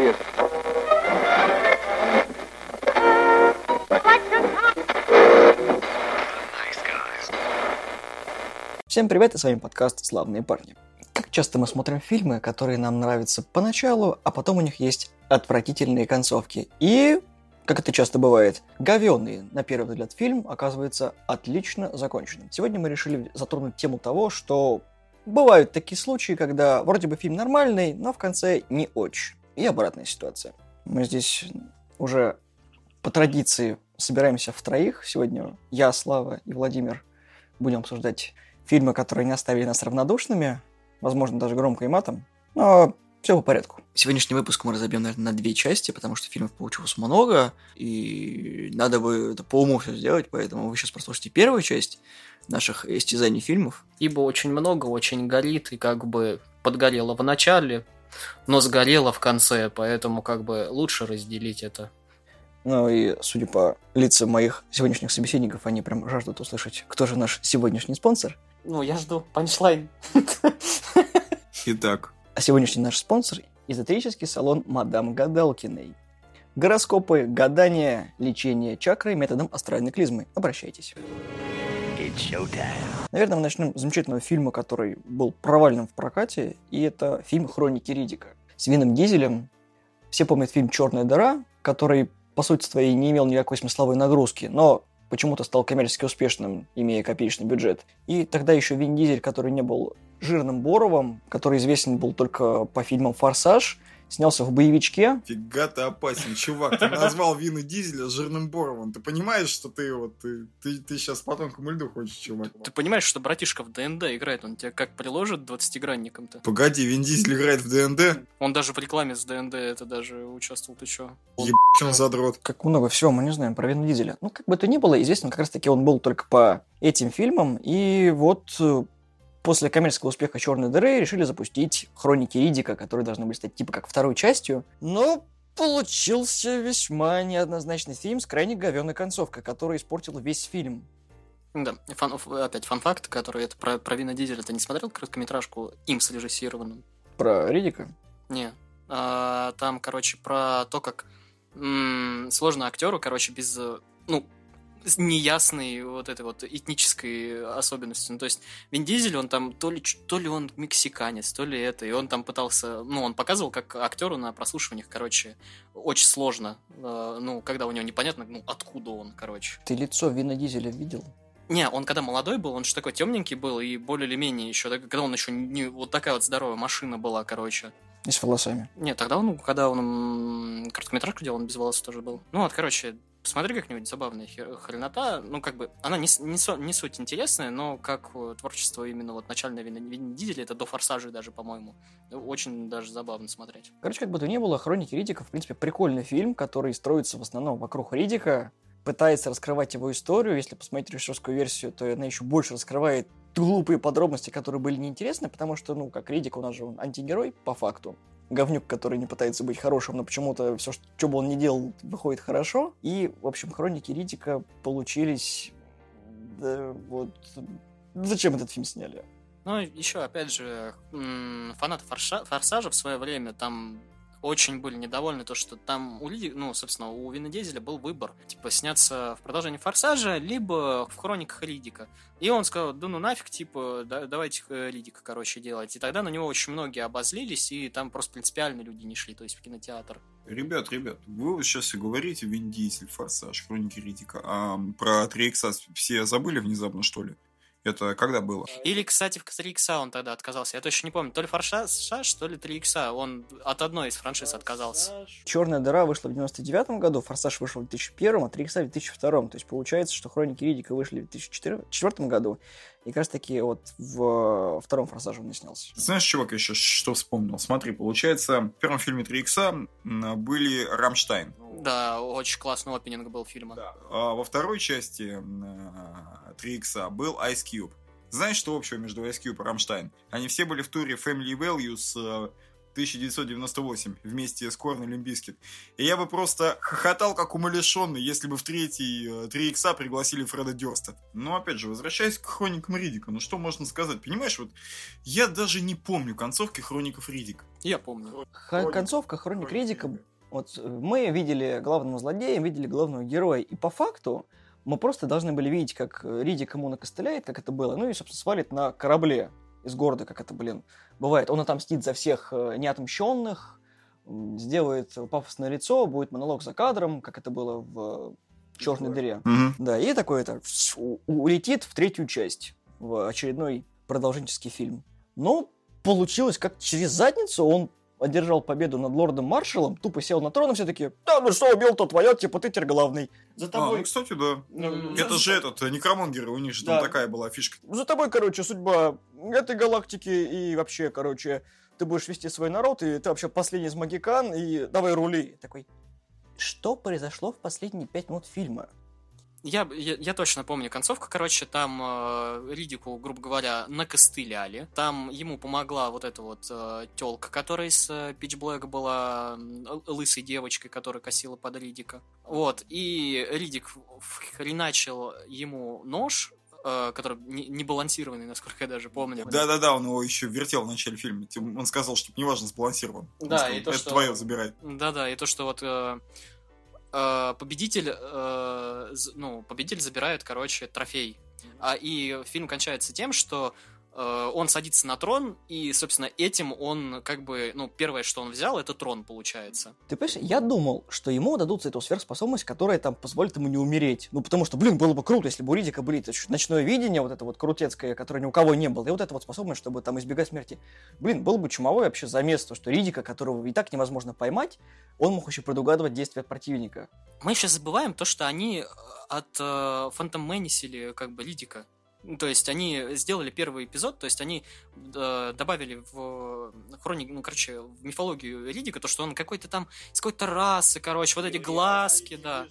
serious. Всем привет, и с вами подкаст «Славные парни». Как часто мы смотрим фильмы, которые нам нравятся поначалу, а потом у них есть отвратительные концовки. И, как это часто бывает, говенный, на первый взгляд, фильм оказывается отлично законченным. Сегодня мы решили затронуть тему того, что бывают такие случаи, когда вроде бы фильм нормальный, но в конце не очень. И обратная ситуация. Мы здесь уже по традиции собираемся в троих. Сегодня я, Слава и Владимир будем обсуждать фильмы, которые не оставили нас равнодушными, возможно, даже громко и матом, но все по порядку. Сегодняшний выпуск мы разобьем, наверное, на две части, потому что фильмов получилось много, и надо бы это по уму все сделать, поэтому вы сейчас прослушайте первую часть наших истязаний фильмов. Ибо очень много, очень горит, и как бы подгорело в начале, но сгорело в конце, поэтому как бы лучше разделить это. Ну и, судя по лицам моих сегодняшних собеседников, они прям жаждут услышать, кто же наш сегодняшний спонсор. Ну, я жду панчлайн. Итак, А сегодняшний наш спонсор – эзотерический салон Мадам Гадалкиной. Гороскопы, гадания, лечение чакры методом астральной клизмы. Обращайтесь. Наверное, мы начнем с замечательного фильма, который был провальным в прокате, и это фильм «Хроники Ридика». С Вином Дизелем. Все помнят фильм «Черная дыра», который, по сути своей, не имел никакой смысловой нагрузки, но почему-то стал коммерчески успешным, имея копеечный бюджет. И тогда еще Вин Дизель, который не был жирным Боровым, который известен был только по фильмам «Форсаж», снялся в боевичке, фига ты опасен, чувак. Ты назвал Вина Дизеля жирным Боровым. Ты понимаешь, что ты вот ты, ты, ты сейчас по тонкому льду хочешь, чувак? Ты понимаешь, что братишка в ДНД играет, он тебя как приложит 20-гранником-то? Погоди, Вин Дизель играет в ДНД? Он даже в рекламе с ДНД это даже участвовал, ты чё? Ебать, он задрот. как много всего мы не знаем про Вина Дизеля. Ну, как бы то ни было, известно как раз-таки он был только по этим фильмам, и вот э, после коммерческого успеха «Черной дыры» решили запустить «Хроники Ридика», которые должны были стать типа как второй частью. Но получился весьма неоднозначный фильм с крайне говенной концовкой, которая испортила весь фильм. Да, фан, опять фан-факт, который это про, про Вина Дизеля. Ты не смотрел короткометражку им срежиссированную? Про Ридика? Не. А, там, короче, про то, как м, сложно актеру, короче, без, ну, неясной вот этой вот этнической особенностью. Ну, то есть Вин Дизель, он там то ли, то ли он мексиканец, то ли это, и он там пытался, ну, он показывал, как актеру на прослушиваниях, короче, очень сложно, э, ну, когда у него непонятно, ну, откуда он, короче. Ты лицо Вина Дизеля видел? Не, он когда молодой был, он же такой темненький был, и более или менее еще, когда он еще не, вот такая вот здоровая машина была, короче. И с волосами. Нет, тогда он, когда он короткометражку делал, он без волос тоже был. Ну вот, короче, посмотри как-нибудь забавная хренота. Ну, как бы, она не, не, не суть интересная, но как э, творчество именно вот начальное Вин Дизеля, это до Форсажей даже, по-моему. Очень даже забавно смотреть. Короче, как бы то ни было, «Хроники Ридика», в принципе, прикольный фильм, который строится в основном вокруг Ридика, пытается раскрывать его историю. Если посмотреть режиссерскую версию, то она еще больше раскрывает глупые подробности, которые были неинтересны, потому что, ну, как Ридик, у нас же он антигерой, по факту. Говнюк, который не пытается быть хорошим, но почему-то все, что бы он ни делал, выходит хорошо. И, в общем, хроники Ридика получились... да, вот... Зачем этот фильм сняли? Ну, еще, опять же, фанаты Форша- Форсажа в свое время там очень были недовольны то, что там у Лиди, ну, собственно, у Вина Дизеля был выбор, типа, сняться в продолжении Форсажа, либо в хрониках Ридика. И он сказал, да ну нафиг, типа, да- давайте э, Ридика, короче, делать. И тогда на него очень многие обозлились, и там просто принципиально люди не шли, то есть в кинотеатр. Ребят, ребят, вы вот сейчас и говорите Вин Дизель, Форсаж, Хроники Ридика, а про 3 икса все забыли внезапно, что ли? Это когда было? Или, кстати, в 3 икса он тогда отказался. Я точно не помню, то ли Форсаж, то ли 3 икса. Он от одной из франшиз отказался. Черная дыра вышла в 99 году, Форсаж вышел в 2001, а 3 икса в 2002. То есть получается, что Хроники Ридика вышли в 2004 году. И как раз таки вот в втором Форсаже он не снялся. Знаешь, чувак, я сейчас что вспомнил? Смотри, получается, в первом фильме 3 икса были Рамштайн. Да, очень классный opening был фильма. А во второй части 3 икса был Ice Cube. Знаешь, что общего между Ice Cube и Рамштайн? Они все были в туре Family Values, э, 1998 вместе с Korn и Limp Bizkit. И я бы просто хохотал, как умалишенный, если бы в третий 3 э, икса пригласили Фреда Дёрста. Но, опять же, возвращаясь к хроникам Ридика, ну что можно сказать? Понимаешь, вот я даже не помню концовки хроников Ридика. Я помню. Х- концовка хроник Ридика вот э, мы видели главного злодея, видели главного героя, и по факту мы просто должны были видеть, как Ридик ему накостыляет, как это было, ну и, собственно, свалит на корабле из города, как это, блин, бывает. Он отомстит за всех э, неотомщенных, сделает пафосное лицо, будет монолог за кадром, как это было в черной дыре. Мгм. Да, и такой это улетит в третью часть, в очередной продолженческий фильм. Но получилось как через задницу, он одержал победу над лордом Маршалом, тупо сел на трон, и все таки да, ну что убил, то твое, типа ты теперь главный. За А, тобой, ну, кстати, да. Ну, Это же этот, э, Некромонгеры, у них же Да. там такая была фишка. за тобой, короче, судьба этой галактики, и вообще, короче, ты будешь вести свой народ, и ты вообще последний из магикан, и давай рули. Такой, что произошло в последние пять минут фильма? Я, я, я точно помню концовку. Короче, там э, Ридику, грубо говоря, накостыляли. Там ему помогла вот эта вот э, телка, которая из э, Pitch Black была л- лысой девочкой, которая косила под Ридика. Вот. И Ридик хреначил ему нож, э, который не, не балансированный, насколько я даже помню. Да-да-да, он его еще вертел в начале фильма. Он сказал, что неважно, сбалансирован. Да, сказал, и то, это что- твое забирай. Да-да, и то, что вот э, э, победитель, э, ну, победитель забирает, короче, трофей. А, и фильм кончается тем, что он садится на трон, и, собственно, этим он, как бы, ну, первое, что он взял, это трон, получается. Ты понимаешь, я думал, что ему дадут эту сверхспособность, которая там позволит ему не умереть. Ну, потому что, блин, было бы круто, если бы у Ридика были ночное видение, вот это вот крутецкое, которое ни у кого не было, и вот эта вот способность, чтобы там избегать смерти. Блин, был бы чумовой вообще замес, то, что Ридика, которого и так невозможно поймать, он мог еще предугадывать действия противника. Мы сейчас забываем то, что они э, от Фантом Мэнисили, как бы, Лидика. Ну, То есть они сделали первый эпизод, то есть они э, добавили в хроник, ну, короче, в мифологию Ридика, то, что он какой-то там из какой-то расы, короче, вот эти глазки, да.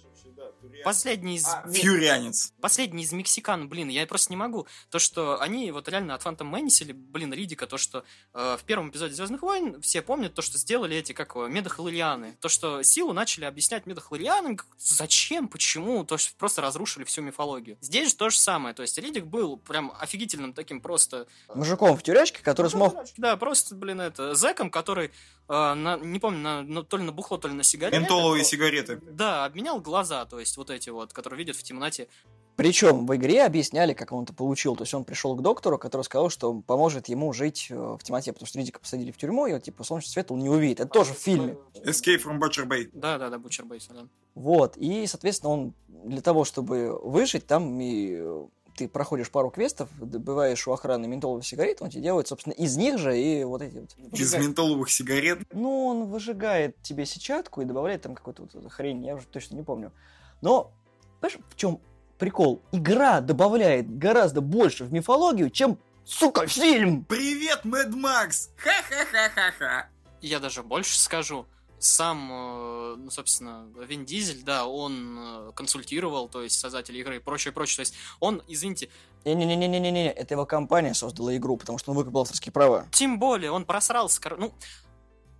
Последний из, Фьюрианец. последний из мексикан, блин, я просто не могу. То, что они вот реально от Фантом Мэнисили, блин, Ридика, то, что э, в первом эпизоде Звездных войн все помнят то, что сделали эти, как медохлорианы. То, что силу начали объяснять медохлорианам, зачем, почему, то, что просто разрушили всю мифологию. Здесь же то же самое, то есть Ридик был прям офигительным таким просто... Мужиком в тюрячке, который смог... Да, просто, блин, это, зэком, который, э, на- не помню, на- на- то ли на бухло, то ли на сигареты. Ментоловые сигареты. Да, обменял глаза, то есть вот эти вот, которые видят в темноте. Причем в игре объясняли, как он это получил. То есть он пришел к доктору, который сказал, что поможет ему жить э, в темноте, потому что Ридика посадили в тюрьму, и вот, типа, солнечный свет он не увидит. Это тоже в фильме. Escape from Butcher Bay. Да, да, да, Бучер Бейс, да. Вот, и, соответственно, он для того, чтобы выжить, там и э, ты проходишь пару квестов, добываешь у охраны ментоловые сигареты, он тебе делает, собственно, из них же и вот эти вот... Из выжигает. ментоловых сигарет. Ну, он выжигает тебе сетчатку и добавляет там какую-то вот эту хрень, я уже точно не помню. Но, понимаешь, в чем прикол? Игра добавляет гораздо больше в мифологию, чем, сука, фильм! Привет, Мэд Макс! Ха-ха-ха-ха-ха! Я даже больше скажу. Сам, э, ну, собственно, Вин Дизель, да, он э, консультировал, то есть создатели игры и прочее, прочее. То есть он, извините, Не-не-не-не-не-не, это его компания создала игру, потому что он выкупил авторские права. тем более он просрался. кор- Ну,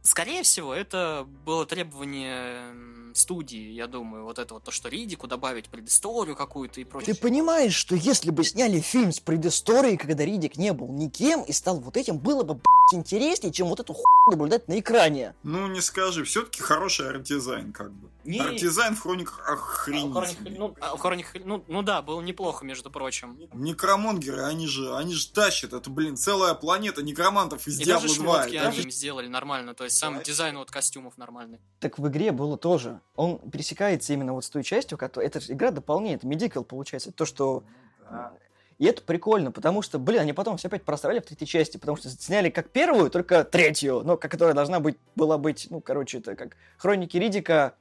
скорее всего, это было требование студии, я думаю, вот это вот то, что Ридику добавить предысторию какую-то и прочее. Ты понимаешь, что если бы сняли фильм с предысторией, когда Ридик не был никем и стал вот этим, было бы, блядь, интереснее, чем вот эту хуйню наблюдать на экране. Ну, не скажи, все-таки хороший арт-дизайн, как бы. Не- Арт-дизайн в хрониках А, охренительный. ну, а, Хроник- ну, ну да, было неплохо, между прочим. Некромонгеры, они же, они же тащат. Это, блин, целая планета некромантов из И даже 2. шмотки и они даже- им сделали нормально, то есть сам дизайн вот костюмов нормальный. Так в игре было тоже. Он пересекается именно вот с той частью, которая... Эта же игра дополняет, медикал получается. То, что... И это прикольно, потому что, блин, они потом все опять просрали в третьей части, потому что сняли как первую, только третью, но как- которая должна быть, была быть, ну, короче, это как Хроники Ридика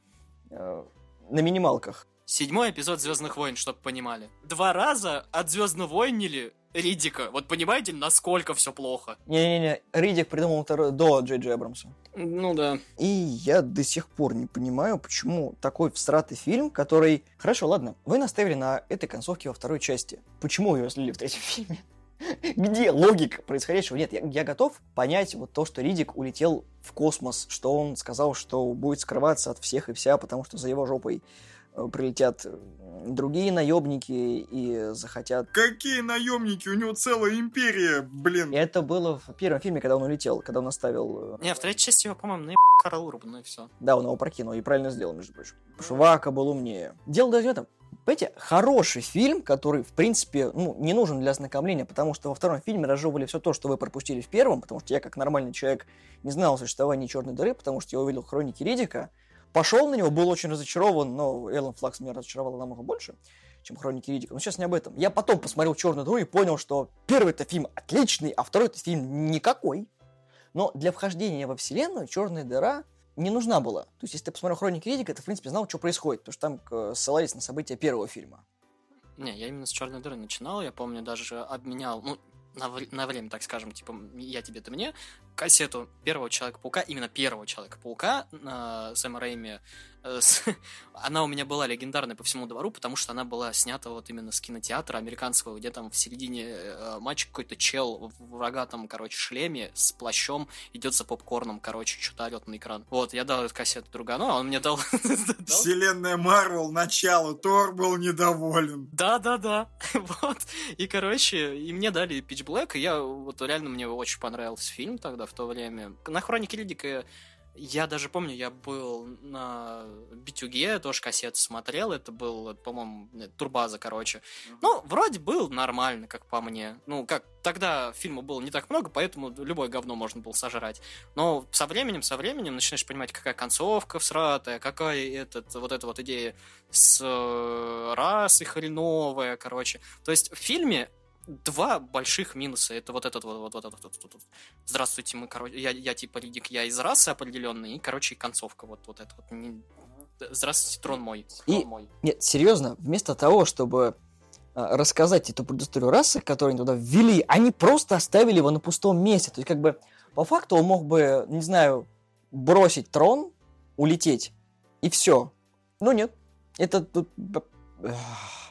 э, на минималках. Седьмой эпизод Звездных войн, чтобы понимали. Два раза от Звездных войнили Ридика. Вот понимаете, насколько все плохо? Не-не-не, Ридик придумал второй до Джей Джей Абрамса. Ну да. И я до сих пор не понимаю, почему такой всратый фильм, который... Хорошо, ладно, вы наставили на этой концовке во второй части. Почему ее слили в третьем фильме? Где логика происходящего? Нет, я, я готов понять вот то, что Ридик улетел в космос, что он сказал, что будет скрываться от всех и вся, потому что за его жопой прилетят э, другие наемники и захотят... Какие наемники? У него целая империя, блин. И это было в первом фильме, когда он улетел, когда он оставил... Не, в третьей части его, по-моему, на Карл Урбан, и все. Да, он его прокинул, и правильно сделал, между прочим. Потому что Вака был умнее. Дело даже в этом. Понимаете, хороший фильм, который, в принципе, ну, не нужен для ознакомления, потому что во втором фильме разжевывали все то, что вы пропустили в первом, потому что я, как нормальный человек, не знал о существовании черной дыры, потому что я увидел хроники Ридика, пошел на него, был очень разочарован, но Эллен Флакс меня разочаровала намного больше, чем хроники Ридика. Но сейчас не об этом. Я потом посмотрел черную дыру и понял, что первый это фильм отличный, а второй это фильм никакой. Но для вхождения во вселенную черная дыра не нужна была. То есть, если ты посмотрел хроники Ридика, ты, в принципе, знал, что происходит, потому что там э, ссылались на события первого фильма. Не, я именно с черной дыры начинал, я помню, даже обменял, ну, на, на время, так скажем, типа, я тебе, ты мне, кассету первого Человека-паука, именно первого Человека-паука э, Сэма Рэйми, она у меня была легендарной по всему двору, потому что она была снята вот именно с кинотеатра американского, где там в середине э, матча какой-то чел в рогатом, короче, шлеме с плащом идет за попкорном, короче, что-то орет на экран. Вот, я дал эту кассету другану, а он мне дал... Вселенная Марвел, начало, Тор был недоволен. Да, да, да. Вот. И, короче, и мне дали Pitch Black, и я вот реально мне очень понравился фильм тогда, в то время. На Хронике Ридика я даже помню, я был на Битюге, тоже кассету смотрел, это был, по-моему, э, Турбаза, короче. Ну, вроде был нормально, как по мне. Ну, как, тогда фильма было не так много, поэтому любое говно можно было сожрать. Но со временем, со временем начинаешь понимать, какая концовка всратая, какая этот, вот эта вот идея с э, расой хреновая, короче. То есть в фильме два больших минуса. Это вот этот вот, вот, вот, вот, вот, вот, вот. Здравствуйте, мы, короче, я, я типа Ридик, я из расы определенной, и, короче, концовка вот, вот это вот. Не- Здравствуйте, трон мой. Трон И- мой. Нет, серьезно, вместо того, чтобы а, рассказать эту предысторию расы, которую они туда ввели, они просто оставили его на пустом месте. То есть, как бы, по факту он мог бы, не знаю, бросить трон, улететь, и все. Ну нет, это тут...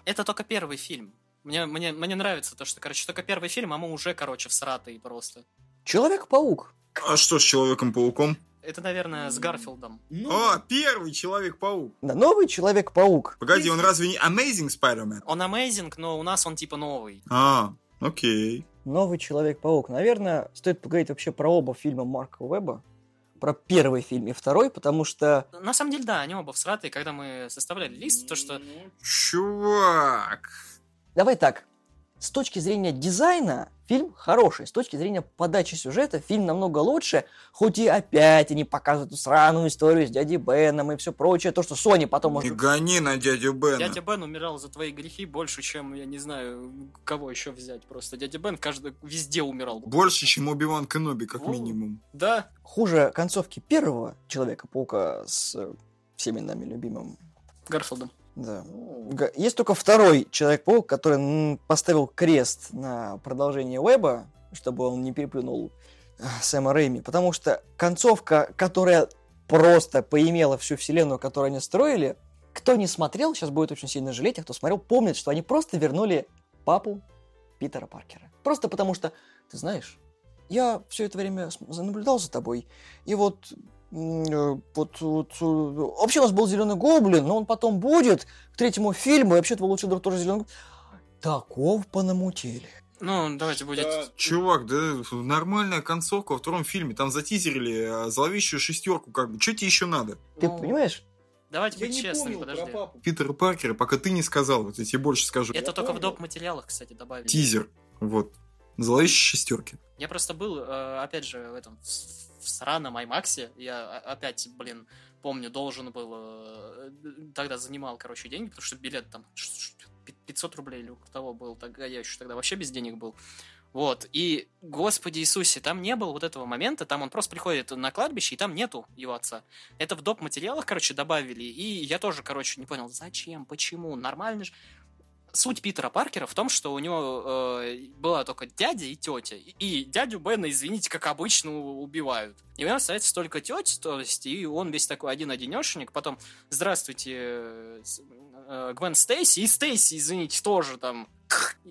Это только первый фильм. Мне, мне, мне нравится то, что, короче, только первый фильм, а мы уже, короче, всратые просто. Человек-паук. А что с Человеком-пауком? Это, наверное, с Гарфилдом. О, первый Человек-паук. Да, новый Человек-паук. Погоди, он разве не Amazing Spider-Man? Он amazing, но у нас он типа новый. А, окей. Новый Человек-паук. Наверное, стоит поговорить вообще про оба фильма Марка Уэбба. Про первый фильм и второй, потому что... На самом деле, да, они оба всратые. Когда мы составляли лист, то, что Чувак. Давай так. С точки зрения дизайна фильм хороший, с точки зрения подачи сюжета фильм намного лучше, хоть и опять они показывают эту сраную историю с дядей Беном и все прочее, то, что Sony потом Не может... гони на дядю Бена. дядя Бен умирал за твои грехи больше, чем, я не знаю, кого еще взять просто. Дядя Бен каждый, везде умирал. Больше, чем Убиван Кеноби, как Ну. минимум. Да, Хуже концовки первого Человека-паука с всеми нами любимым Гарфилдом. Да. Есть только второй Человек-паук, который поставил крест на продолжение Уэба, чтобы он не переплюнул э, Сэма Рэйми, потому что концовка, которая просто поимела всю вселенную, которую они строили, кто не смотрел, сейчас будет очень сильно жалеть, а кто смотрел, помнит, что они просто вернули папу Питера Паркера. Просто потому что, ты знаешь, я все это время наблюдал за тобой, и вот вот, вот, э, вообще у нас был зеленый гоблин, но он потом будет к третьему фильму, и вообще твой лучший друг тоже зеленый гоблин. Таков понамутили. Ну, давайте будет... Чувак, да нормальная концовка во втором фильме. Там затизерили э, зловещую шестерку, как бы. Что тебе еще надо? Ты Ну, понимаешь? Давайте Я быть честными, подожди. про папу. Питера Паркера, пока ты не сказал, вот я тебе больше скажу. Это Я только в помню. доп. материалах, кстати, добавили. Тизер. Вот. Зловещие шестерки. Я просто был, э, опять же, в этом в, в сраном Аймаксе. Я опять, блин, помню, должен был э, тогда занимал, короче, деньги, потому что билет там ш- ш- пи- 500 рублей или у того был. Тогда я еще тогда вообще без денег был. Вот, и, господи Иисусе, там не было вот этого момента, там он просто приходит на кладбище, и там нету его отца. Это в доп. материалах, короче, добавили, и я тоже, короче, не понял, зачем, почему, нормально же. Суть Питера Паркера в том, что у него э, была только дядя и тетя. И, дядю Бена, извините, как обычно, убивают. И у него остается только тетя, то есть, и он весь такой один-одинешенек. Потом, здравствуйте, э, э, Гвен Стейси, и Стейси, извините, тоже там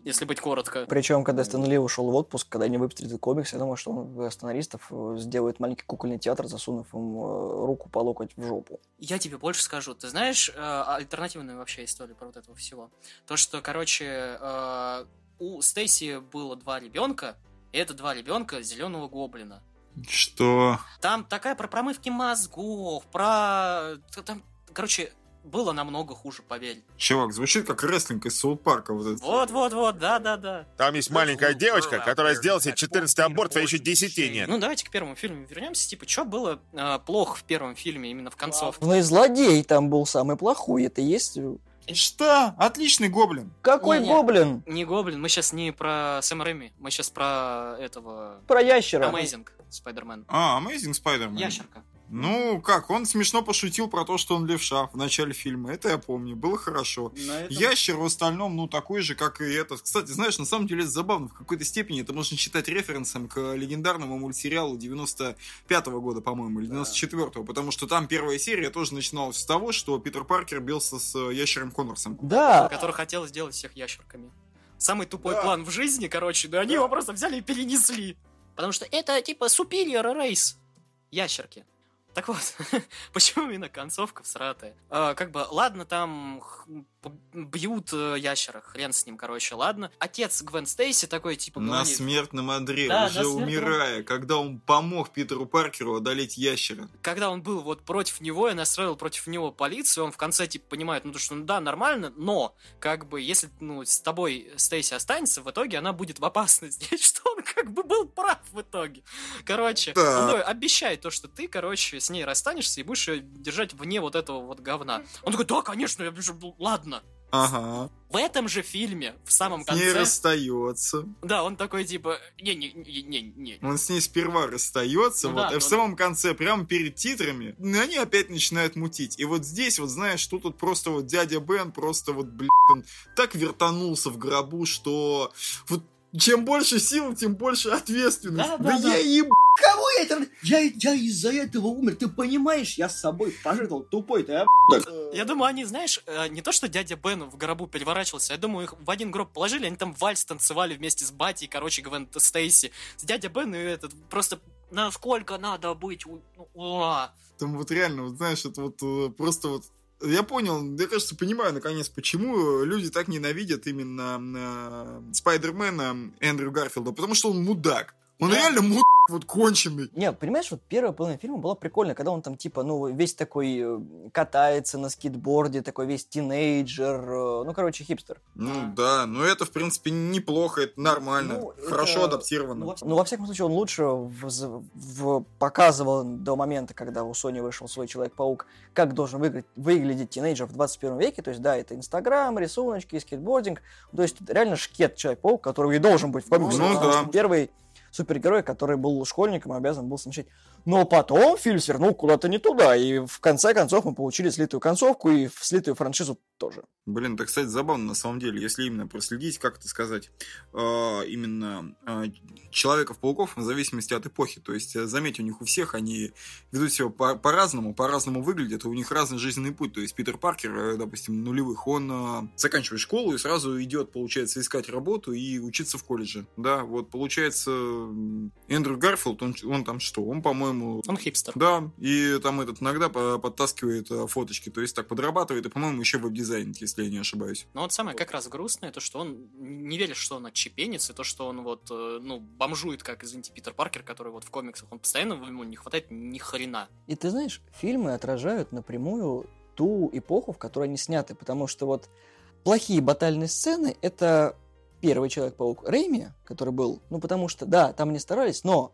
если быть коротко. Причем, когда Стэн Ли ушел в отпуск, когда не выпустили этот комикс, я думал, что он для сценаристов э, сделает маленький кукольный театр, засунув им э, руку по локоть в жопу. Я тебе больше скажу. Ты знаешь э, альтернативную вообще историю про вот этого всего? То, что, короче, э, у Стейси было два ребенка, и это два ребенка зеленого гоблина. Что? Там такая про промывки мозгов, про... Там, короче, было намного хуже, поверь. Чувак, звучит как рестлинг из Соут Парка. Вот, это. Вот, вот, вот, да, да, да. Там есть маленькая девочка, которая сделала себе 14 абортов, а еще 10 нет. Ну, давайте к первому фильму вернемся. Типа, что было э, плохо в первом фильме, именно в концовке? Ну и злодей там был самый плохой, это есть... Что? Отличный гоблин. Какой Не-не. гоблин? Не Гоблин, мы сейчас не про Сэма Рэми, мы сейчас про этого... Про ящера. Amazing Spider-Man. А, Amazing Spider-Man. Ящерка. Ну, как, он смешно пошутил про то, что он левша в начале фильма. Это я помню, было хорошо. Ящер в остальном, ну, такой же, как и этот. Кстати, знаешь, на самом деле это забавно. В какой-то степени это можно считать референсом к легендарному мультсериалу 95-го года, по-моему, или 94-го. Потому что там первая серия тоже начиналась с того, что Питер Паркер бился с э, ящером Коннорсом. Да, который хотел сделать всех ящерками. Самый тупой Да. план в жизни, короче, да они его просто взяли и перенесли. Потому что это типа superior race. Ящерки. Так вот, почему именно концовка всратая? А, как бы, ладно, там бьют э, ящера, хрен с ним, короче, ладно. Отец Гвен Стейси такой, типа, На говорит, смертном одре, Да, уже смертном- умирая, когда он помог Питеру Паркеру одолеть ящера. когда он был вот против него и настроил против него полицию, он в конце типа понимает, ну то что ну да, нормально, но как бы если ну с тобой Стейси останется, в итоге она будет в опасности, что как бы был прав в итоге. Короче, Да. он такой, обещай то, что ты, короче, с ней расстанешься и будешь ее держать вне вот этого вот говна. Он такой, да, конечно, я бежу, ладно. Ага. В этом же фильме, в самом С ней конце, расстается. да, он такой типа, не-не-не-не, Он с ней сперва расстается, Ну вот, да, и но- в самом конце, прямо перед титрами, ну, они опять начинают мутить. И вот здесь, вот знаешь, тут просто вот дядя Бен просто вот, он так вертанулся в гробу, что вот чем больше сил, тем больше ответственность. Да, Да, да, да. я еб... Кого я это... Я, я из-за этого умер, ты понимаешь? Я с собой пожертвовал тупой-то, я Я думаю, они, знаешь, э, не то, что дядя Бен в гробу переворачивался, я думаю, их в один гроб положили, они там вальс танцевали вместе с Батей, короче, Гвен Стейси. С дядя Бен и этот, просто насколько надо быть... у- ну. Там вот реально, вот знаешь, это вот э, просто вот я понял, я, кажется, понимаю, наконец, почему люди так ненавидят именно э, Спайдермена Эндрю Гарфилда, потому что он мудак. Он Да. реально мудак, вот конченый. Не, понимаешь, вот первая половина фильма была прикольная, когда он там, типа, ну, весь такой э, катается на скейтборде, такой весь тинейджер, э, ну, короче, хипстер. Ну А. да, но это, в принципе, неплохо, это нормально, Ну, это- хорошо адаптировано. Ну, во, ну, во всяком случае, он лучше в- в- показывал до момента, когда у Sony вышел свой Человек-паук, как должен выглядеть, выглядеть тинейджер в 21 веке. То есть, да, это Инстаграм, рисуночки, скейтбординг. То есть, это реально шкет Человек-паук, который и должен быть в комиксе. Ну, потому да. Первый супергерой, который был школьником, обязан был совмещать. Но потом фильм свернул куда-то не туда, и в конце концов мы получили слитую концовку и слитую франшизу тоже. Блин, это, кстати, забавно на самом деле, если именно проследить, как это сказать, э, именно э, Человеков-пауков в зависимости от эпохи. То есть, э, заметь, у них у всех они ведут себя по- по-разному, по-разному выглядят, у них разный жизненный путь. То есть, Питер Паркер, допустим, нулевых, он заканчивает школу и сразу идет, получается, искать работу и учиться в колледже. Да, вот, получается, Эндрю Гарфилд, он, он там что? Он, по-моему, Он хипстер. да, и там этот иногда по- подтаскивает э, фоточки, то есть так подрабатывает, и, по-моему, еще веб-дизайнит, если я не ошибаюсь. Но вот самое как раз грустное, то, что он не верит, что он отщепенец, и то, что он вот, э, ну, бомжует, как, извините, Питер Паркер, который вот в комиксах, он постоянно, ему не хватает ни хрена. И ты знаешь, фильмы отражают напрямую ту эпоху, в которой они сняты, потому что вот плохие батальные сцены — это первый Человек-паук Рэйми, который был, ну потому что, да, там они старались, но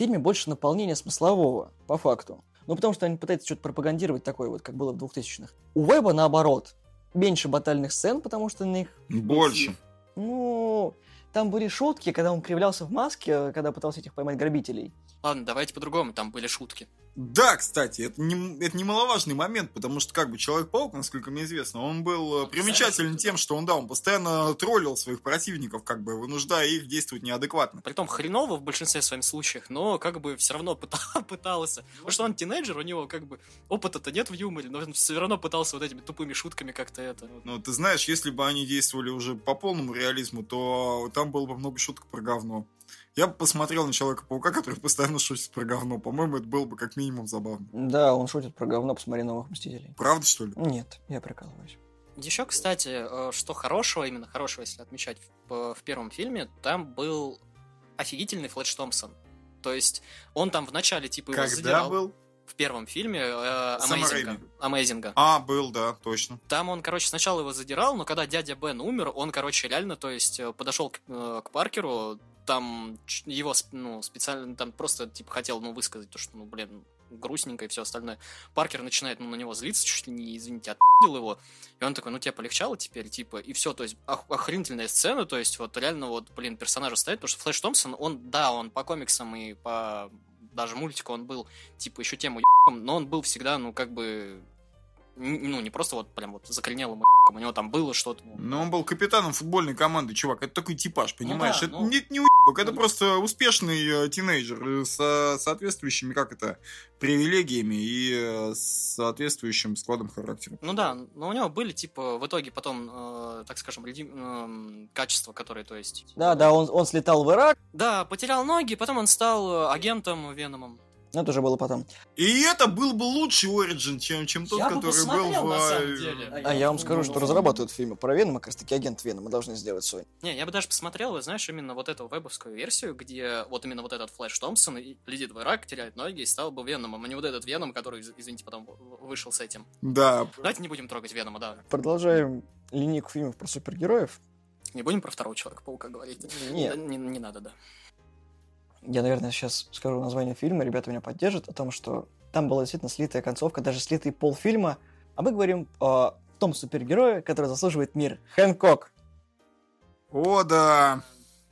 фильме больше наполнения смыслового, по факту. Ну потому что они пытаются что-то пропагандировать такое вот, как было в 2000-х. У Веба наоборот, меньше батальных сцен, потому что на них, Больше. ну, там были шутки, когда он кривлялся в маске, когда пытался этих поймать грабителей. Ладно, давайте по-другому, там были шутки. Да, кстати, это, не, это немаловажный момент, потому что как бы Человек-паук, насколько мне известно, он был э, примечателен тем, что он, да, он постоянно троллил своих противников, как бы вынуждая их действовать неадекватно. Притом хреново в большинстве своих случаев, но как бы все равно пыта- пытался. Потому что он тинейджер, у него как бы опыта-то нет в юморе, но он все равно пытался вот этими тупыми шутками как-то это. Ну, ты знаешь, если бы они действовали уже по полному реализму, то там было бы много шуток про говно. Я бы посмотрел на Человека-паука, который постоянно шутит про говно. По-моему, это было бы как минимум забавно. Да, он шутит про говно, посмотри новых Мстителей. Правда, что ли? Нет, я прикалываюсь. Еще, кстати, э, что хорошего, именно хорошего, если отмечать в, в первом фильме, там был офигительный Флэш Томпсон. То есть он там в начале типа его Когда задирал. был? В первом фильме э, Amazing а. Amazing а. А, был, да, точно. Там он, короче, сначала его задирал, но когда дядя Бен умер, он, короче, реально, то есть, э, подошел к, э, к Паркеру, там его, ну, специально, там просто, типа, хотел, ну, высказать то, что, ну, блин, грустненько и все остальное. Паркер начинает, ну, на него злиться, чуть ли не, извините, отпил его. И он такой, ну, тебе полегчало теперь, типа, и все, то есть, ох- охренительная сцена, то есть, вот, реально, вот, блин, персонажа стоит, потому что Флэш Томпсон, он, да, он по комиксам и по даже мультику он был, типа, еще тему ебом, но он был всегда, ну, как бы, ну, не просто вот прям вот закоренелым у него там было что-то. ну, Но он был капитаном футбольной команды, чувак. Это такой типаж, понимаешь? да, это ну. не, не уебок, это просто успешный э, тинейджер э, с соответствующими, как это, привилегиями и э, соответствующим складом характера. Ну да, но у него были, типа, в итоге потом, э, так скажем, эм, качества, которые, то есть... Да, да, он, он слетал в Ирак, Да, потерял ноги, потом он стал э, агентом Веномом. Но это уже было потом. И это был бы лучший Origin, чем, чем тот, Я бы который был посмотрел, в... на самом э, деле. А я вам скажу, что разрабатывают фильмы про Венома, как раз таки агент Венома должны сделать свой. Не, я бы даже посмотрел, знаешь, именно вот эту вебовскую версию, где вот именно вот этот Флэш Томпсон летит в Ирак, теряет ноги и стал бы Веномом, а не вот этот Веном, который, из- извините, потом в- вышел с этим. Да, Давайте не будем трогать Венома, да. Продолжаем линейку фильмов про супергероев. Не будем про второго Человека-паука говорить. Нет. Да, Не, не надо, да. Я, наверное, сейчас скажу название фильма, ребята меня поддержат, о том, что там была действительно слитая концовка, даже слитый полфильма. А мы говорим о том супергерое, который заслуживает мир. Хэнкок. о да,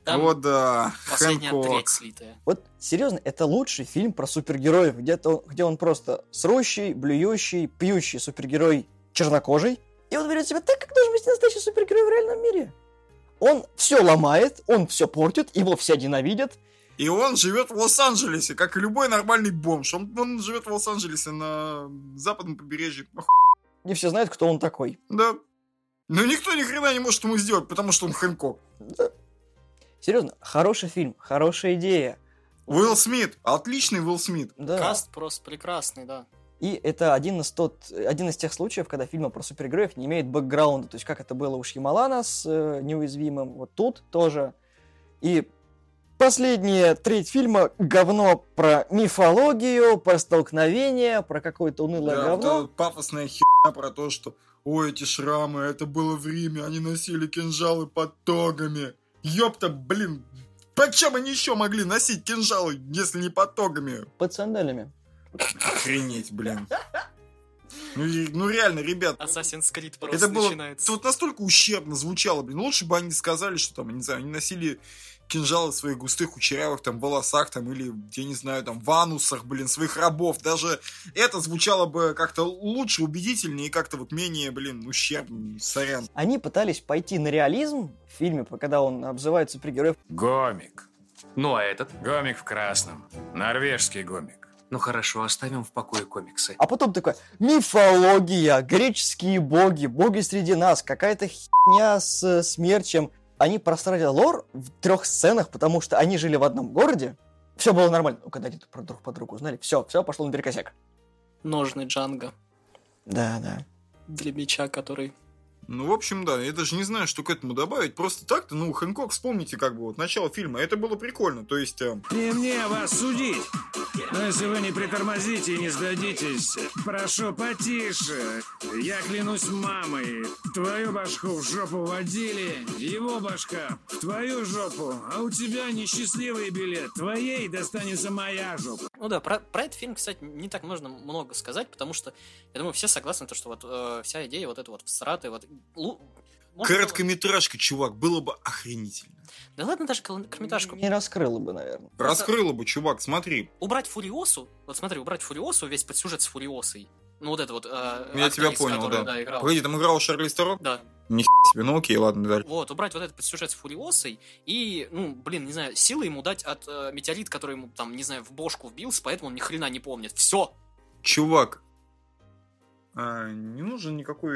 Там о да, последняя Хэнкок. треть слитая. Вот, серьезно, это лучший фильм про супергероев, где, он, где он просто срущий, блюющий, пьющий супергерой чернокожий. И он берет себя так, как должен быть настоящий супергерой в реальном мире. Он все ломает, он все портит, его все ненавидят. И он живет в Лос-Анджелесе, как и любой нормальный бомж. Он, он живет в Лос-Анджелесе на западном побережье. И все знают, кто он такой. Да. Но никто ни хрена не может ему сделать, потому что он Хэнкок. Серьезно, хороший фильм, хорошая идея. Уилл Смит. Отличный Уилл Смит. Да. Каст просто прекрасный, да. И это один из, тот, один из тех случаев, когда фильмы про супергероев не имеют бэкграунда. То есть, как это было у Шьямалана с э, неуязвимым, вот тут тоже. И последняя треть фильма говно про мифологию, про столкновение, про какое-то унылое Да, вот говно. эта пафосная херня про то, что ой, эти шрамы, это было в Риме, они носили кинжалы под тогами. Ёпта, блин, почем они еще могли носить кинжалы, если не под тогами? Под сандалями. Охренеть, блин. Ну, ну реально, ребят, Assassin's Creed просто это было начинается. вот настолько ущербно звучало, блин. Лучше бы они сказали, что там, не знаю, они носили кинжалы в своих густых кучерявых там волосах там или, я не знаю, там в анусах, блин, своих рабов. Даже это звучало бы как-то лучше, убедительнее и как-то вот менее, блин, ущербно. Сорян. Они пытались пойти на реализм в фильме, когда он обзывает супергероев. Гомик. Ну а этот? Гомик в красном. Норвежский гомик. Ну хорошо, оставим в покое комиксы. А потом такой, мифология, греческие боги, боги среди нас, какая-то херня с э, смерчем. Они простроили лор в трех сценах, потому что они жили в одном городе. Все было нормально. Ну, когда они про друг по другу узнали, все, все пошло наперекосяк. Ножный Джанго Да, да. для меча, который... Ну, в общем, да, я даже не знаю, что к этому добавить. Просто так-то, ну, Хэнкок, вспомните, как бы, вот, начало фильма, это было прикольно. То есть, э, Не мне вас судить. Но если вы не притормозите и не сдадитесь, прошу потише. Я клянусь мамой, твою башку в жопу водили, его башка в твою жопу, а у тебя несчастливый билет, твоей достанется моя жопа. Ну да, про, про этот фильм, кстати, не так можно много сказать, потому что, я думаю, все согласны, то, что вот э, вся идея вот эта вот всратая, вот... лу- Можно было- Короткометражка, чувак, было бы охренительно. Да ладно, даже короткометражку. Не раскрыла бы, наверное. Раскрыло бы, чувак, смотри. Убрать Фуриосу, вот смотри, убрать Фуриосу, весь подсюжет с Фуриосой. Ну вот это вот... э, Я тебя понял, которая, да. играла. Погоди, там играл Шарлиз Теро? Да. Ни себе, ну окей, ладно, дальше. Вот, убрать вот этот подсюжет с Фуриосой и, ну, блин, не знаю, силы ему дать от э, метеорит, который ему там, не знаю, в бошку вбился, поэтому он ни хрена не помнит. Все. Чувак, не нужен никакой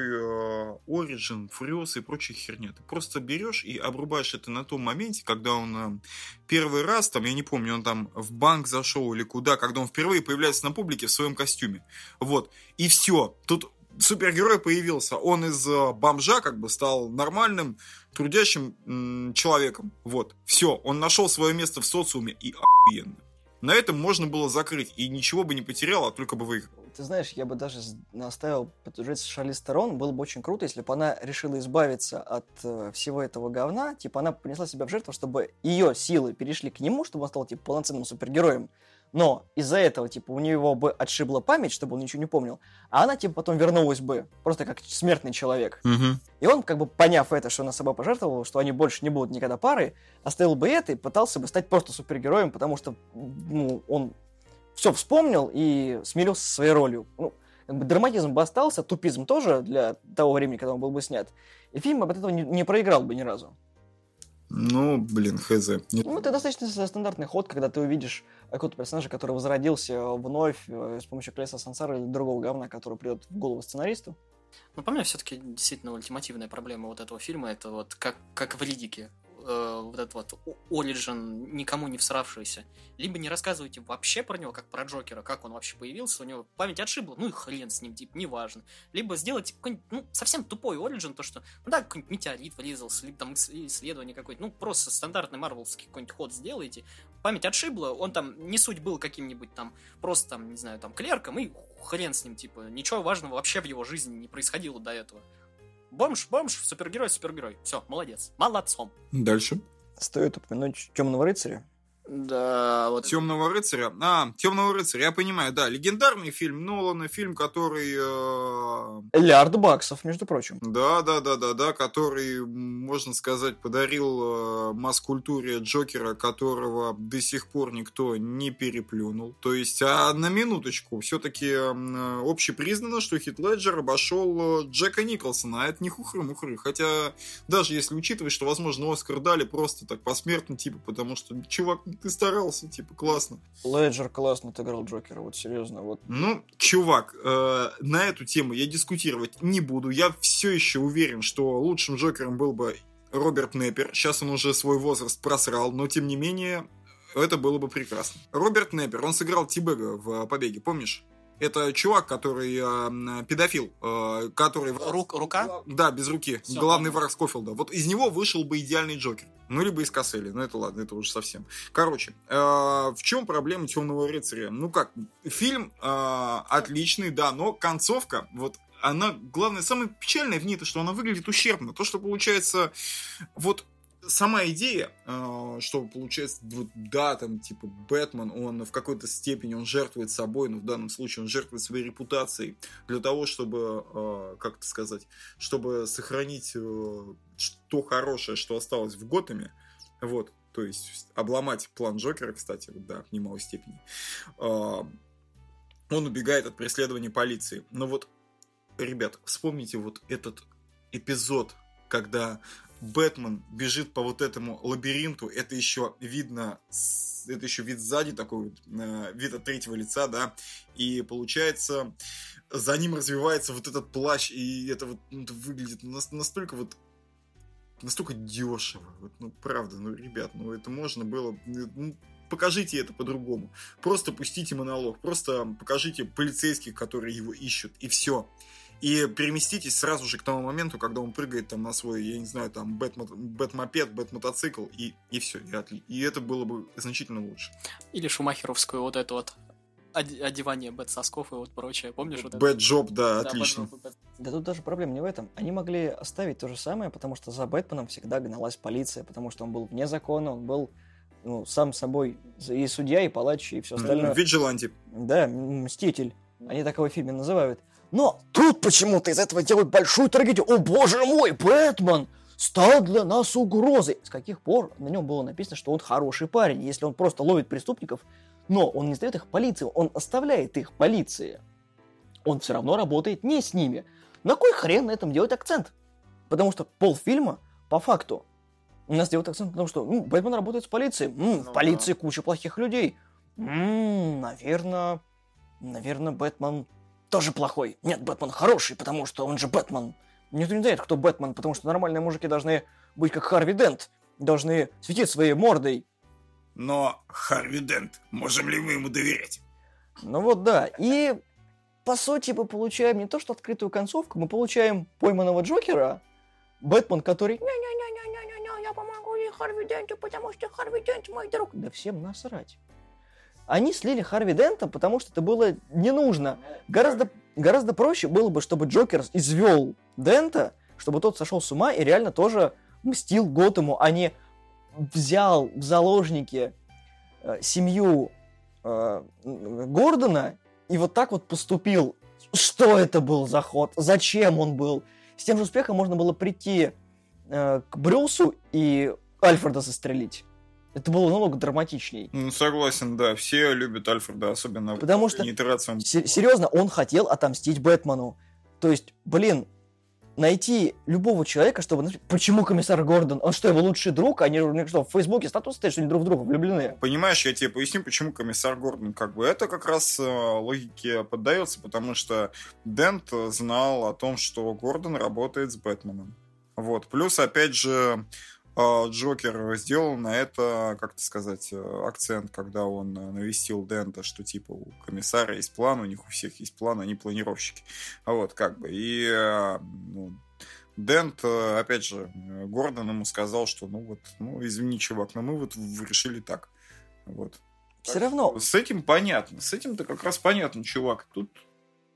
Origin, Фуриоса и прочая херня. Ты просто берешь и обрубаешь это на том моменте, когда он э, первый раз, там, я не помню, он там в банк зашел или куда, когда он впервые появляется на публике в своем костюме. Вот. И все. Тут супергерой появился. Он из бомжа как бы стал нормальным, трудящим человеком. Вот. Все. Он нашел свое место в социуме и охуенно. На этом можно было закрыть, и ничего бы не потерял, а только бы выиграл. Ты знаешь, я бы даже наставил поддержать Шарли Стерон. Было бы очень круто, если бы она решила избавиться от э, всего этого говна. Типа, она принесла себя в жертву, чтобы ее силы перешли к нему, чтобы он стал, типа, полноценным супергероем. Но из-за этого, типа, у него бы отшибла память, чтобы он ничего не помнил. А она, типа, потом вернулась бы. Просто как смертный человек. И он, как бы поняв это, что она собой пожертвовала, что они больше не будут никогда парой, оставил бы это и пытался бы стать просто супергероем, потому что ну, он все вспомнил и смирился со своей ролью. Ну, драматизм бы остался, тупизм тоже для того времени, когда он был бы снят. И фильм от этого не, не проиграл бы ни разу. Ну, блин, хз. Не- Ну, это достаточно стандартный ход, когда ты увидишь какого-то персонажа, который возродился вновь э, с помощью колеса сансары или другого говна, который придет в голову сценаристу. Но по мне, все-таки действительно ультимативная проблема вот этого фильма, это вот как, как в Ридике. Э, вот этот вот Origin, никому не всравшийся. Либо не рассказывайте вообще про него, как про Джокера, как он вообще появился, у него память отшибла, ну и хрен с ним, типа, неважно. Либо сделать какой-нибудь, ну, совсем тупой Origin, то, что, ну да, какой-нибудь метеорит врезался, либо там ис- исследование какое-то, ну, просто стандартный марвелский какой-нибудь ход сделайте. Память отшибла, он там, не суть был каким-нибудь там, просто там, не знаю, там, клерком, и хрен с ним, типа, ничего важного вообще в его жизни не происходило до этого. Бомж, бомж, супергерой, супергерой. Все, молодец. Молодцом. Дальше. Стоит упомянуть Темного рыцаря. Да, вот Темного рыцаря. А, Темного рыцаря, я понимаю, да. Легендарный фильм Нолана, фильм, который. э, Лярд баксов, между прочим. Да, да, да, да, да, который, можно сказать, подарил э, масс-культуре Джокера, которого до сих пор никто не переплюнул. То есть, а на минуточку, все-таки общепризнано, что Хит Леджер обошел э, Джека Николсона, а это не хухры-мухры. Хотя, даже если учитывать, что, возможно, Оскар дали просто так посмертно, типа, потому что, чувак, ты старался, типа, классно. Леджер классно отыграл Джокера, вот серьезно, вот. Ну, чувак, э, на эту тему я дискутировать не буду. Я все еще уверен, что лучшим Джокером был бы Роберт Неппер. Сейчас он уже свой возраст просрал, но тем не менее, это было бы прекрасно. Роберт Неппер, он сыграл Тибега в «Побеге», помнишь? Это чувак, который э, педофил, э, который... Рук, рука? Да, без руки. Всё, Главный враг Скофилда. Вот из него вышел бы идеальный Джокер. Ну, либо из Касселли. Ну, это ладно, это уже совсем. Короче, э, в чем проблема Темного рыцаря? Ну как, фильм э, отличный, да, но концовка, вот она, главное, самое печальное в ней, то, что она выглядит ущербно. То, что получается, вот сама идея, э, что получается, да, там, типа, Бэтмен, он в какой-то степени, он жертвует собой, но в данном случае он жертвует своей репутацией для того, чтобы, э, как это сказать, чтобы сохранить э, то хорошее, что осталось в Готэме, вот, то есть обломать план Джокера, кстати, да, в немалой степени, э, он убегает от преследования полиции. Но вот, ребят, вспомните вот этот эпизод, когда Бэтмен бежит по вот этому лабиринту, это еще видно, это еще вид сзади, такой э, вид от третьего лица, да, и получается, за ним развивается вот этот плащ, и это вот ну, это выглядит нас- настолько вот настолько дешево. Вот, ну, правда, ну, ребят, ну, это можно было... ну, покажите это по-другому. Просто пустите монолог, просто покажите полицейских, которые его ищут, и все. И переместитесь сразу же к тому моменту, когда он прыгает там на свой, я не знаю, там, бэт-мо- бэт-мопед, бэт-мотоцикл, и, и все. И, отли- и это было бы значительно лучше. Или шумахеровскую вот эту вот оде- одевание бэт-сосков и вот прочее. Помнишь вот это? Бэт-жоп, да, Да, отлично. бэт- Да тут даже проблема не в этом. Они могли оставить то же самое, потому что за Бэтменом всегда гналась полиция, потому что он был вне закона, он был ну, сам собой и судья, и палач, и все остальное. Виджиланти. Да, мститель. Они так его в фильме называют. Но тут почему-то из этого делают большую трагедию. О боже мой, Бэтмен стал для нас угрозой. С каких пор на нем было написано, что он хороший парень, если он просто ловит преступников, но он не сдает их полиции, он оставляет их полиции. Он все равно работает не с ними. На кой хрен на этом делать акцент? Потому что полфильма, по факту, у нас делают акцент, потому что ну, Бэтмен работает с полицией. М, Ну в полиции куча плохих людей. М, наверное, наверное, Бэтмен тоже плохой. Нет, Бэтмен хороший, потому что он же Бэтмен. Никто не знает, кто Бэтмен, потому что нормальные мужики должны быть как Харви Дент. Должны светить своей мордой. Но Харви Дент, можем ли мы ему доверять? Ну вот да. И по сути мы получаем не то что открытую концовку, мы получаем пойманного Джокера, Бэтмен, который «Не-не-не-не-не-не, я помогу ей Харви Денту, потому что Харви Дент мой друг. Да всем насрать. Они слили Харви Дента, потому что это было не нужно. Гораздо, гораздо проще было бы, чтобы Джокер извел Дента, чтобы тот сошел с ума и реально тоже мстил Готэму, а не взял в заложники э, семью э, Гордона и вот так вот поступил. Что это был за ход? Зачем он был? С тем же успехом можно было прийти э, к Брюсу и Альфреда застрелить. Это было намного драматичней. Ну, согласен, да. Все любят Альфреда, особенно Потому что- итерациям. Се- серьезно, он хотел отомстить Бэтмену. То есть, блин, найти любого человека, чтобы... Почему комиссар Гордон? Он что, его лучший друг? Они что, в Фейсбуке статус стоит, что они друг в друга влюблены? Понимаешь, я тебе поясню, почему комиссар Гордон как бы это как раз э, логике поддается, потому что Дент знал о том, что Гордон работает с Бэтменом. Вот. Плюс, опять же, Джокер сделал на это, как то сказать, э, акцент, когда он э, навестил Дента, что типа у комиссара есть план, у них у всех есть план, они планировщики. А Вот, как бы. И э, ну, Дент, опять же, Гордон ему сказал, что ну вот, ну извини, чувак, но мы вот решили так. Вот. Все равно, С этим понятно. С этим-то как раз понятно, чувак. Тут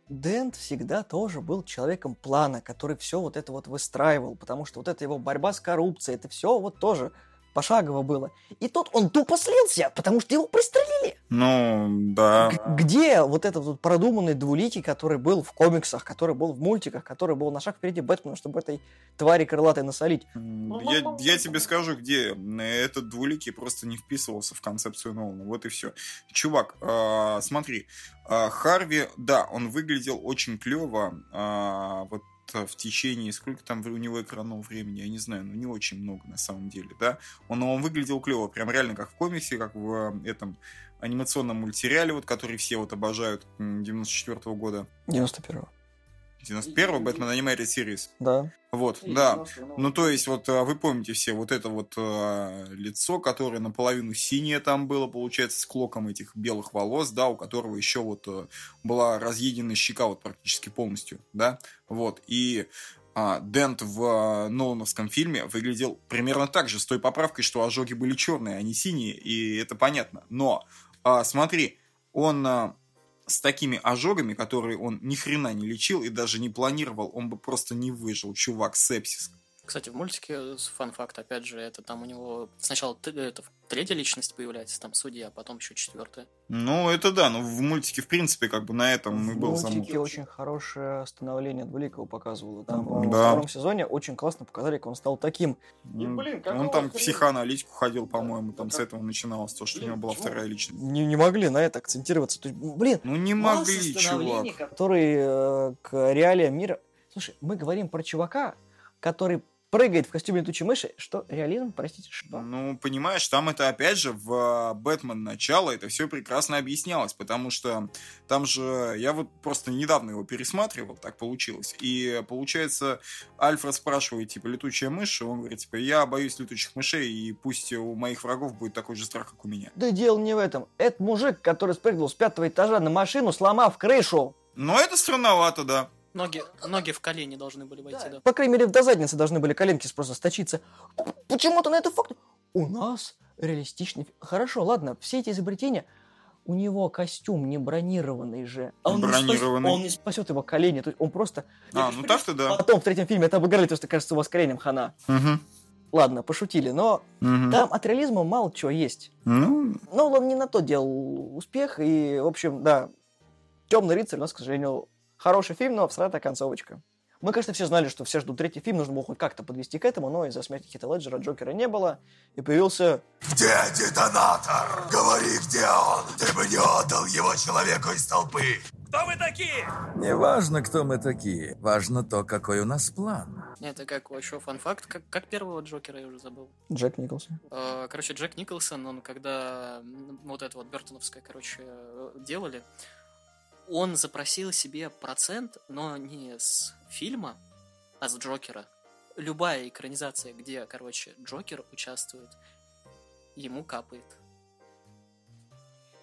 Дент всегда тоже был человеком плана, который все вот это вот выстраивал, потому что вот эта его борьба с коррупцией, это все вот тоже пошагово было. И тут он тупо слился, потому что его пристрелили. Ну, да. Г- Где вот этот вот продуманный двуликий, который был в комиксах, который был в мультиках, который был на шаг впереди Бэтмена, чтобы этой твари крылатой насолить? М, Я, я тебе скажу, где этот двуликий просто не вписывался в концепцию Нолана. Вот и все. Чувак, а, смотри, а, Харви, да, он выглядел очень клево. а, вот в течение, сколько там у него экранного времени, я не знаю, но не очень много на самом деле, да. Он, он выглядел клево, прям реально как в комиксе, как в э, этом анимационном мультсериале, вот, который все вот обожают, 94 года. 91-го. 91-го, Batman Animated Series. Да. Вот, да. Ну, то есть, вот а, вы помните все вот это вот а, лицо, которое наполовину синее там было, получается, с клоком этих белых волос, да, у которого еще вот а, была разъеденная щека вот практически полностью, да, вот, и а, Дент в а, Нолановском фильме выглядел примерно так же, с той поправкой, что ожоги были черные, а не синие, и это понятно. Но, а, смотри, он а, с такими ожогами, которые он ни хрена не лечил и даже не планировал, он бы просто не выжил, чувак, сепсис. Кстати, в мультике, э, фан-факт, опять же, это там у него сначала т- это, третья личность появляется, там судья, а потом еще четвертая. Ну, это да, но в мультике, в принципе, как бы на этом и В был мультике замут. очень хорошее становление Двуликого показывало. Там Да. во втором сезоне очень классно показали, как он стал таким. М, блин, Он там хрена? психоаналитику ходил, по-моему, там с этого начиналось, то, что у Блин, него была чего? вторая личность. Не, не могли на это акцентироваться. То есть, блин, Ну, не могли, чувак. который э, к реалиям мира... Слушай, мы говорим про чувака, который прыгает в костюме летучей мыши. Что? Реализм? Простите, что? Ну, понимаешь, там это опять же в а, Бэтмен начало это все прекрасно объяснялось, потому что там же я вот просто недавно его пересматривал, так получилось. И получается, Альфред спрашивает, типа, летучая мышь, и он говорит, типа, я боюсь летучих мышей, и пусть у моих врагов будет такой же страх, как у меня. Да дело не в этом. Это мужик, который спрыгнул с пятого этажа на машину, сломав крышу. Но это странновато, да. Ноги, ноги в колени должны были войти, да. По крайней мере, до задницы должны были коленки просто сточиться. Почему-то на это факт. У нас реалистичный... Хорошо, ладно, все эти изобретения... У него костюм не бронированный же. А он не спас- Бронированный. Он не спасет его колени. То есть он просто... А, ну так-то да. Потом в третьем фильме это обыграли, то, что кажется, у вас коленем хана. Мгм. Ладно, пошутили, но Мгм. там от реализма мало чего есть. Ну, Но он не на то делал успех, и, в общем, да, Темный рыцарь у нас, к сожалению, хороший фильм, но всратая концовочка. Мы, конечно, все знали, что все ждут третий фильм, нужно было хоть как-то подвести к этому, но из-за смерти Хита Леджера Джокера не было, и появился... Где детонатор? Говори, где он? Ты бы не отдал его человеку из толпы. Кто вы такие? Не важно, кто мы такие. Важно то, какой у нас план. Это как еще фан-факт, как, как первого Джокера, я уже забыл. Джек Николсон. Э, Короче, Джек Николсон, он когда вот это вот Бертоновское, короче, э, делали, он запросил себе процент, но не с фильма, а с Джокера. Любая экранизация, где, короче, Джокер участвует, ему капает.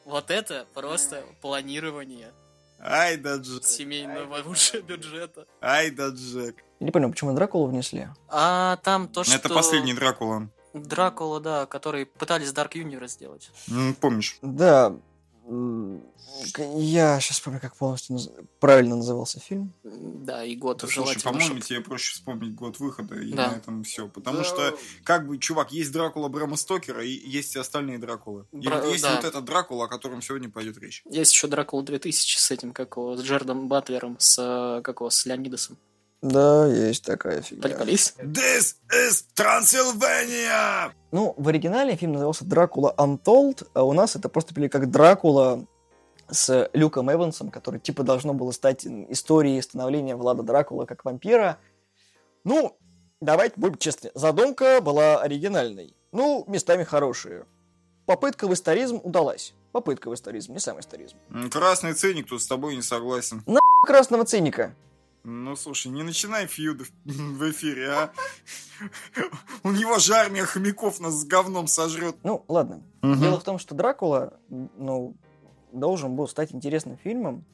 Вот это просто планирование Ай да Джек. семейного уже бюджета. Ай да Джек. Я не понял, почему Дракулу внесли? А там то, что... Это последний Дракула. Дракула, да, который пытались Dark Universe сделать. М, Помнишь? Да, я сейчас помню, как полностью наз- правильно назывался фильм. Да, и год Да, слушай, по-моему, тебе проще вспомнить год выхода, и Да. на этом все. Потому что, как бы, чувак, есть Дракула Брэма Стокера, и есть и остальные Дракулы. И Бра- вот есть да. вот этот Дракула, о котором сегодня пойдет речь. Есть еще Дракула 2000 с этим, как его, с Джердом Батлером, с, э, как его, с Леонидасом. Да, есть такая фигня. Приколись? This is Transylvania! Ну, в оригинале фильм назывался «Дракула Untold», а у нас это просто были как «Дракула» с Люком Эвансом, который типа должно было стать историей становления Влада Дракула как вампира. Ну, давайте будем честны, задумка была оригинальной. Ну, местами хорошие. Попытка в историзм удалась. Попытка в историзм, не сам историзм. Красный циник тут с тобой не согласен. Красного циника. Ну, слушай, не начинай фьюд в эфире, а? У него же армия хомяков нас с говном сожрет. Ну, ладно. Дело в том, что Дракула, ну, должен был стать интересным фильмом,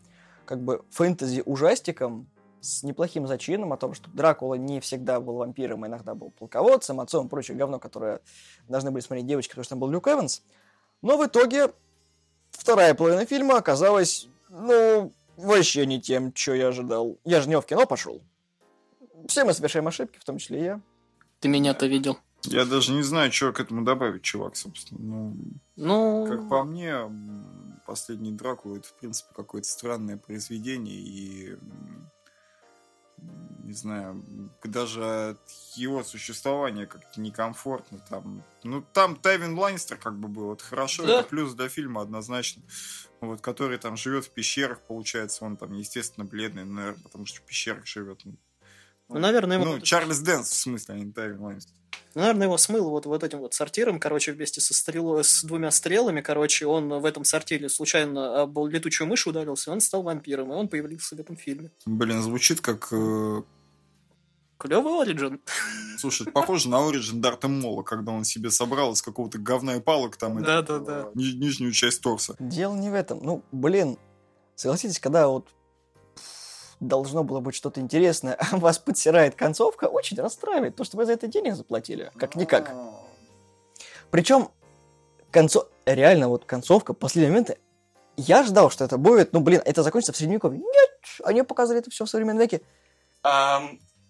как бы фэнтези-ужастиком с неплохим зачином о том, что Дракула не всегда был вампиром, а иногда был полководцем, отцом и прочее говно, которое должны были смотреть девочки, потому что там был Люк Эванс. Но в итоге вторая половина фильма оказалась, ну, вообще не тем, что я ожидал. Я же не в кино пошел. Все мы совершаем ошибки, в том числе и я. Ты меня-то видел. Я даже не знаю, что к этому добавить, чувак, собственно. Ну, Ну, Как по мне, последний Дракула это, в принципе, какое-то странное произведение, и не знаю, даже от его существования как-то некомфортно там. Ну, там Тайвин Ланнистер как бы был, это хорошо, Да. это плюс для фильма однозначно. Вот, который там живет в пещерах, получается, он там, естественно, бледный, наверное, потому что в пещерах живет. ну, наверное, его, Ну, Чарльз Дэнс, в смысле, а не Тайвин Ланнистер. ну, наверное, его смыло вот, вот этим вот сортиром, короче, вместе со стрелой, с двумя стрелами, короче, он в этом сортире случайно об летучую мышь ударился, и он стал вампиром, и он появился в этом фильме. Блин, звучит как э, Клевый Ориджин. Слушай, похоже на Origin Дарта Мола, когда он себе собрал из какого-то говна и палок там и- Да-да-да. ни- нижнюю часть торса. Дело не в этом. Ну, блин, согласитесь, когда вот должно было быть что-то интересное, а вас подсирает концовка, очень расстраивает, то, что вы за это денег заплатили, как-никак. Причем, концо... реально, вот концовка, последние моменты, я ждал, что это будет, ну, блин, это закончится в Средневековье. Нет, они показали это все в современном веке.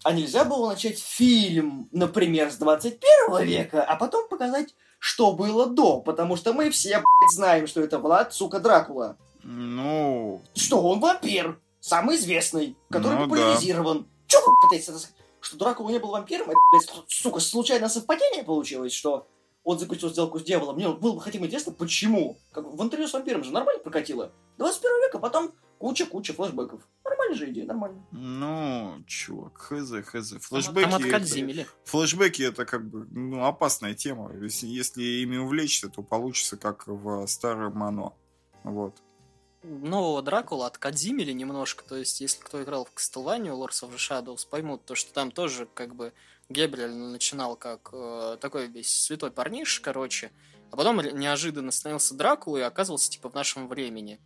А нельзя было начать фильм, например, с 21 века, а потом показать, что было до? Потому что мы все, блядь, знаем, что это Влад, сука, Дракула. Ну, Что он вампир, самый известный, который Ну да. популяризирован. Чё вы пытаетесь? Что Дракула не был вампиром, это, блядь, сука, случайное совпадение получилось, что он заключил сделку с дьяволом. Мне было бы хотим интересно, почему. Как в интервью с вампиром же нормально прокатило. 21 века, потом куча-куча флешбеков. Нормальная же идея, нормально. ну, чувак, хз, хз. Там Флэшбэки, это, откользимили. флэшбэки это как бы ну, опасная тема. Если, если ими увлечься, то получится как в старом Мано. Вот. нового Дракула откадзимили немножко, то есть если кто играл в Castlevania Lords of the Shadows, поймут то, что там тоже как бы Гебриэль начинал как э, такой весь святой парниш, короче, а потом неожиданно становился Дракула и оказывался типа в нашем времени.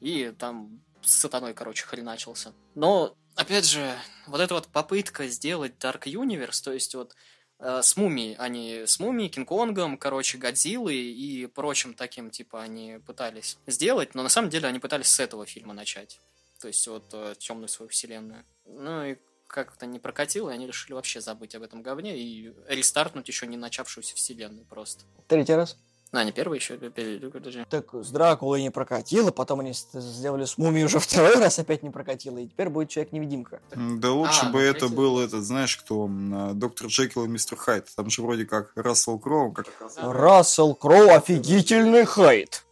И там с сатаной, короче, хреначился. Но, опять же, вот эта вот попытка сделать Dark Universe, то есть вот э, с Мумией, они с Мумией, Кинг-Конгом, короче, Годзиллой и прочим таким, типа, они пытались сделать, но на самом деле они пытались с этого фильма начать. То есть вот темную свою вселенную. Ну и как-то не прокатило, и они решили вообще забыть об этом говне и рестартнуть еще не начавшуюся вселенную просто. Третий раз. А, не первый еще, подожди. Так с Дракулой не прокатило, потом они сделали с Мумией уже второй раз опять не прокатило, и теперь будет Человек-невидимка. Да лучше А, бы ну, это третий. был этот, знаешь, кто? а, Доктор Джекил и Мистер Хайд. Там же вроде как Рассел Кроу, как... Рассел Кроу офигительный хайт.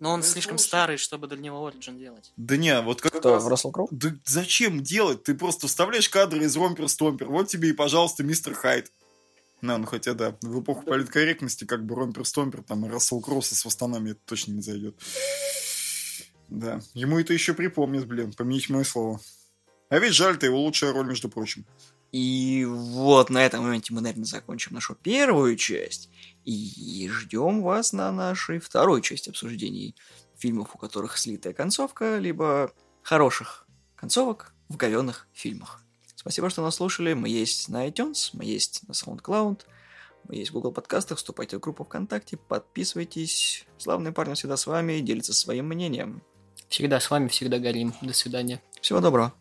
Но он слишком старый, чтобы для него Origin делать. Да не, вот как Кто, раз- Рассел Кроу? Да зачем делать? Ты просто вставляешь кадры из Ромпер-Стомпер. Вот тебе и, пожалуйста, Мистер Хайд. На, ну хотя да, в эпоху политкорректности как бы Ромпер-Стомпер, там и Рассел Кроу со свастанами это точно не зайдет. Да, ему это еще припомнит, блин, поменять мое слово. А ведь жаль-то его лучшая роль, между прочим. И вот на этом моменте мы, наверное, закончим нашу первую часть. И ждем вас на нашей второй части обсуждений фильмов, у которых слитая концовка, либо хороших концовок в говенных фильмах. Спасибо, что нас слушали. Мы есть на iTunes, мы есть на SoundCloud, мы есть в Google подкастах. Вступайте в группу ВКонтакте, подписывайтесь. Славные парни всегда с вами, делятся своим мнением. Всегда с вами, всегда горим. До свидания. Всего доброго.